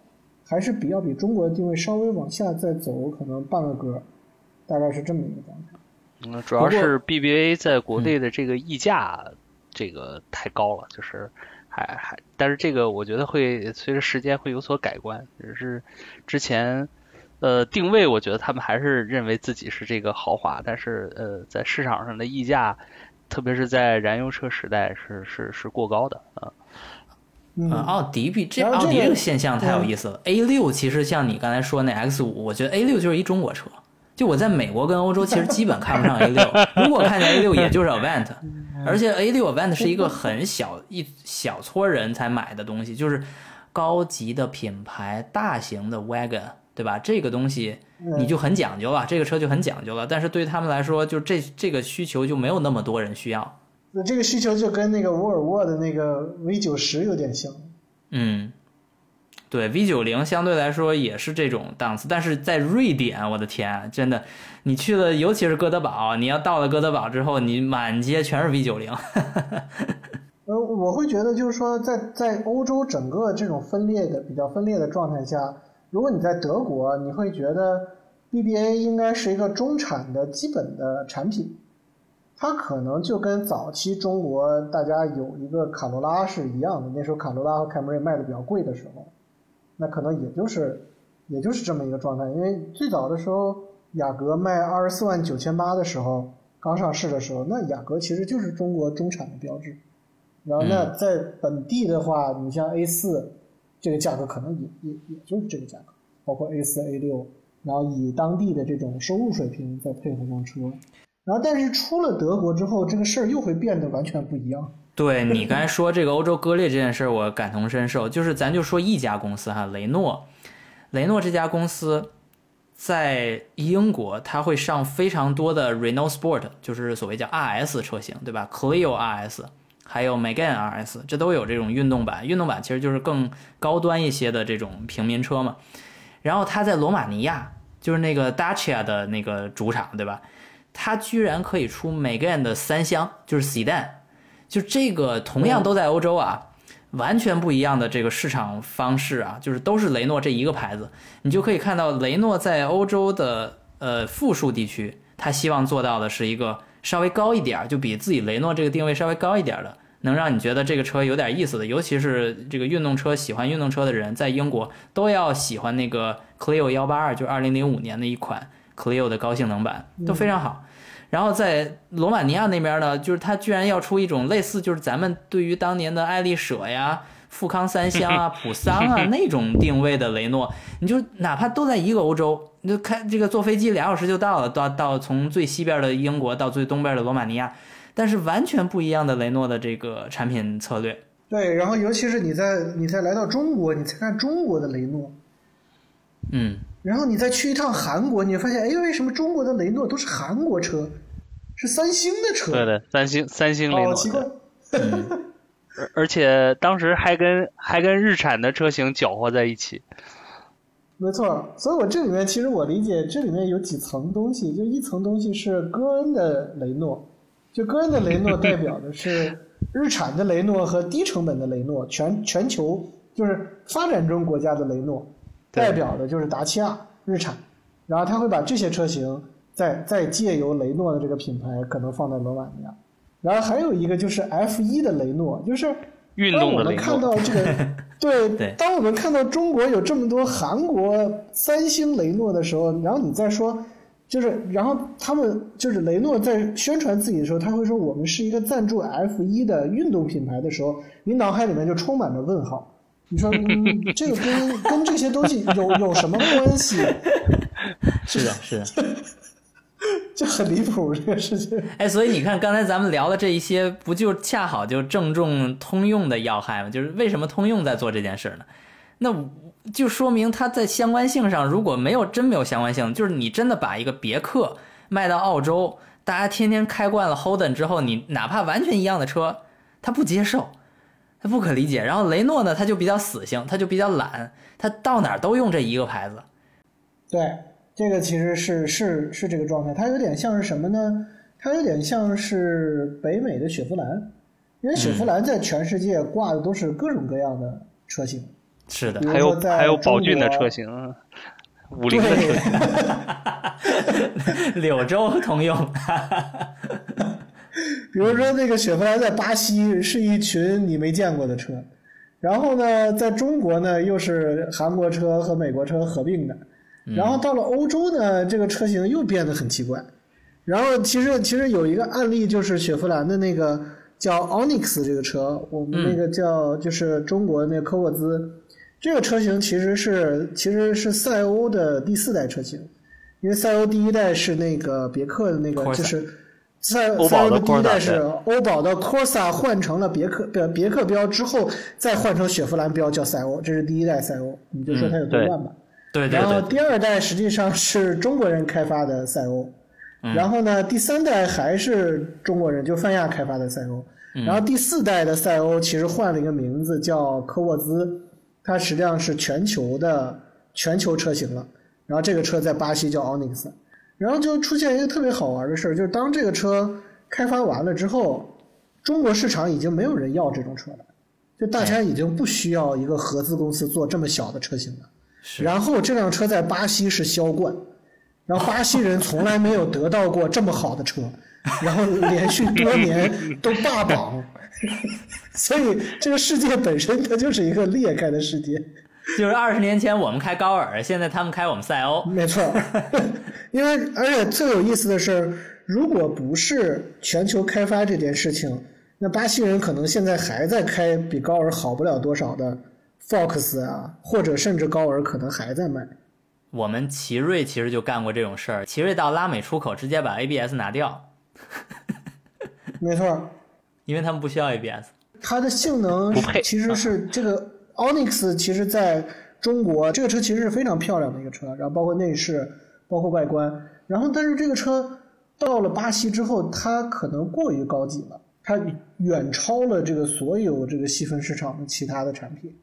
C: 还是比要比中国的定位稍微往下再走，可能半个格，大概是这么一个状态。
B: 嗯，主要是 BBA 在国内的这个溢价，这个太高了，就是。还还，但是这个我觉得会随着时间会有所改观。只是之前，呃，定位我觉得他们还是认为自己是这个豪华，但是呃，在市场上的溢价，特别是在燃油车时代是是是过高的啊。
C: 嗯，
A: 奥迪比这奥迪这个现象太有意思了。A 六其实像你刚才说那 X 五，我觉得 A 六就是一中国车。就我在美国跟欧洲其实基本看不上 A 六，[laughs] 如果看见 A 六也就是 Avant。而且 A 六 Avant 是一个很小一小撮人才买的东西，就是高级的品牌大型的 Wagon，对吧？这个东西你就很讲究了，这个车就很讲究了。但是对他们来说，就这这个需求就没有那么多人需要。
C: 那这个需求就跟那个沃尔沃的那个 V 九十有点像。
A: 嗯。对 V 九零相对来说也是这种档次，但是在瑞典，我的天，真的，你去了，尤其是哥德堡，你要到了哥德堡之后，你满街全是 V 九零。[laughs]
C: 呃，我会觉得就是说，在在欧洲整个这种分裂的比较分裂的状态下，如果你在德国，你会觉得 BBA 应该是一个中产的基本的产品，它可能就跟早期中国大家有一个卡罗拉是一样的，那时候卡罗拉和凯美瑞卖的比较贵的时候。那可能也就是，也就是这么一个状态。因为最早的时候，雅阁卖二十四万九千八的时候，刚上市的时候，那雅阁其实就是中国中产的标志。然后那在本地的话，你像 A 四，这个价格可能也也也就是这个价格，包括 A 四、A 六，然后以当地的这种收入水平再配合上车。然后但是出了德国之后，这个事儿又会变得完全不一样。[laughs]
A: 对你刚才说这个欧洲割裂这件事儿，我感同身受。就是咱就说一家公司哈，雷诺，雷诺这家公司在英国，它会上非常多的 Renault Sport，就是所谓叫 RS 车型，对吧？Clio RS，还有 Megan RS，这都有这种运动版。运动版其实就是更高端一些的这种平民车嘛。然后它在罗马尼亚，就是那个 Dacia 的那个主场，对吧？它居然可以出 Megan 的三厢，就是 Sedan。就这个同样都在欧洲啊，完全不一样的这个市场方式啊，就是都是雷诺这一个牌子，你就可以看到雷诺在欧洲的呃富庶地区，他希望做到的是一个稍微高一点，就比自己雷诺这个定位稍微高一点的，能让你觉得这个车有点意思的，尤其是这个运动车喜欢运动车的人，在英国都要喜欢那个 Clio 幺八二，就二零零五年的一款 Clio 的高性能版，都非常好。然后在罗马尼亚那边呢，就是它居然要出一种类似就是咱们对于当年的爱丽舍呀、富康三厢啊、普桑啊那种定位的雷诺，你就哪怕都在一个欧洲，你就开这个坐飞机俩小时就到了，到到从最西边的英国到最东边的罗马尼亚，但是完全不一样的雷诺的这个产品策略。
C: 对，然后尤其是你在你再来到中国，你再看中国的雷诺，
A: 嗯，
C: 然后你再去一趟韩国，你会发现，哎，为什么中国的雷诺都是韩国车，是三星的车？
B: 对的，三星三星雷诺
C: 好奇怪
B: 而且当时还跟还跟日产的车型搅和在一起。
C: 没错，所以我这里面其实我理解这里面有几层东西，就一层东西是戈恩的雷诺，就戈恩的雷诺代表的是 [laughs] 日产的雷诺和低成本的雷诺，全全球就是发展中国家的雷诺，代表的就是达契亚、日产，然后他会把这些车型再再借由雷诺的这个品牌可能放在罗马尼亚，然后还有一个就是 F 一的雷诺，就是
B: 运
C: 当我们看到这个，[laughs] 对，
A: 对
C: 当我们看到中国有这么多韩国三星雷诺的时候，然后你再说，就是，然后他们就是雷诺在宣传自己的时候，他会说我们是一个赞助 F 一的运动品牌的时候，你脑海里面就充满着问号。你说，嗯，这个跟跟这些东西有有什么关系？[laughs]
A: 是的，是的。
C: 就很离谱这个事情。
A: 哎，所以你看，刚才咱们聊的这一些，不就恰好就正中通用的要害吗？就是为什么通用在做这件事呢？那就说明它在相关性上，如果没有真没有相关性，就是你真的把一个别克卖到澳洲，大家天天开惯了 Holden 之后，你哪怕完全一样的车，他不接受，他不可理解。然后雷诺呢，他就比较死性，他就比较懒，他到哪儿都用这一个牌子。
C: 对，这个其实是是是这个状态，它有点像是什么呢？它有点像是北美的雪佛兰，因为雪佛兰在全世界挂的都是各种各样的车型，
A: 是的
B: 还有
C: 在
B: 还有宝骏的车型，五菱的车
C: 对。
B: 型，[laughs]
A: 柳州通用。[laughs]
C: 比如说那个雪佛兰在巴西是一群你没见过的车，然后呢，在中国呢又是韩国车和美国车合并的，然后到了欧洲呢，这个车型又变得很奇怪。然后其实其实有一个案例就是雪佛兰的那个叫 Onyx 这个车，我们那个叫就是中国那个科沃兹，这个车型其实是其实是赛欧的第四代车型，因为赛欧第一代是那个别克的那个就是赛赛欧的第一代是欧宝的 Corsa 换成了别克别别克标之后，再换成雪佛兰标叫赛欧，这是第一代赛欧，你就说它有多乱吧。
A: 对对
C: 然后，第二代实际上是中国人开发的赛欧，然后呢，第三代还是中国人，就泛亚开发的赛欧，然后第四代的赛欧其实换了一个名字叫科沃兹，它实际上是全球的全球车型了。然后这个车在巴西叫 Onyx，然后就出现一个特别好玩的事儿，就是当这个车开发完了之后，中国市场已经没有人要这种车了，就大家已经不需要一个合资公司做这么小的车型了。
A: 是
C: 然后这辆车在巴西是销冠，然后巴西人从来没有得到过这么好的车，[laughs] 然后连续多年都霸榜，[laughs] 所以这个世界本身它就是一个裂开的世界。
A: 就是二十年前我们开高尔，现在他们开我们赛欧。
C: 没错，[laughs] 因为而且最有意思的是，如果不是全球开发这件事情，那巴西人可能现在还在开比高尔好不了多少的 Fox 啊，或者甚至高尔可能还在卖。
A: 我们奇瑞其实就干过这种事儿，奇瑞到拉美出口直接把 ABS 拿掉，
C: 没错，
A: 因为他们不需要 ABS。
C: 它的性能其实是这个 Onyx，其实在中国这个车其实是非常漂亮的一个车，然后包括内饰，包括外观，然后但是这个车到了巴西之后，它可能过于高级了，它远超了这个所有这个细分市场的其他的产品，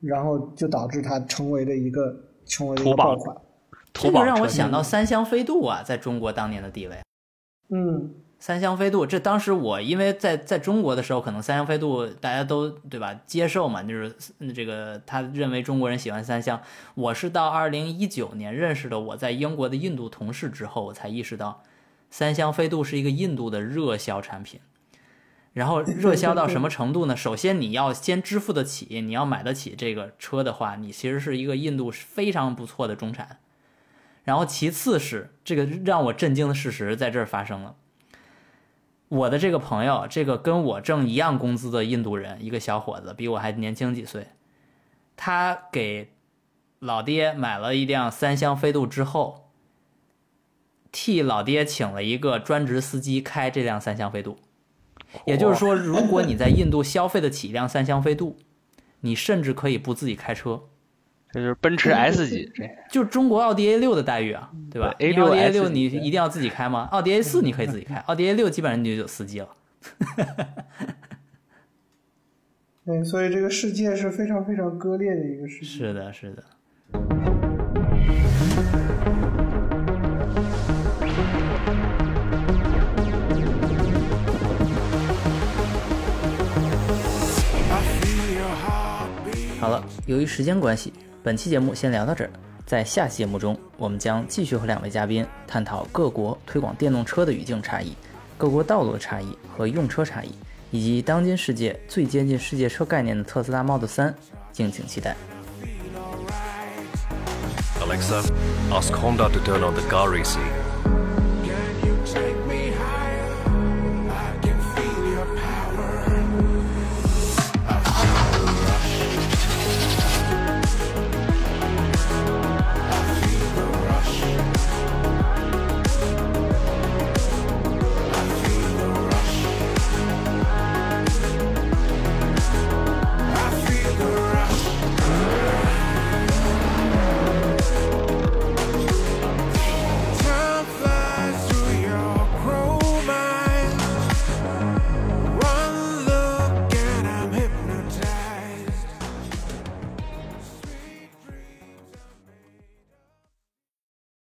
C: 然后就导致它成为了一个成为了一个爆款。
A: 这就让我想到三厢飞度啊，在中国当年的地位。
C: 嗯，
A: 三厢飞度，这当时我因为在在中国的时候，可能三厢飞度大家都对吧接受嘛，就是嗯这个他认为中国人喜欢三厢。我是到二零一九年认识了我在英国的印度同事之后，我才意识到三厢飞度是一个印度的热销产品。然后热销到什么程度呢？首先你要先支付得起，你要买得起这个车的话，你其实是一个印度非常不错的中产。然后其次是这个让我震惊的事实在这儿发生了。我的这个朋友，这个跟我挣一样工资的印度人，一个小伙子，比我还年轻几岁，他给老爹买了一辆三厢飞度之后，替老爹请了一个专职司机开这辆三厢飞度。也就是说，如果你在印度消费得起一辆三厢飞度，你甚至可以不自己开车。
B: 这就是奔驰 S 级，这
A: 就中国奥迪 A 六的待遇啊，对吧奥迪 A
B: A6
A: 六你一定要自己开吗？奥迪 A 四你可以自己开，奥迪 A 六基本上你就有司机了。
C: 对，所以这个世界是非常非常割裂的一个世界。
A: 是的，是的。好了，由于时间关系，本期节目先聊到这儿。在下期节目中，我们将继续和两位嘉宾探讨各国推广电动车的语境差异、各国道路的差异和用车差异，以及当今世界最接近世界车概念的特斯拉 Model 3，敬请期待。
D: Alexa, ask Honda to turn on the car AC.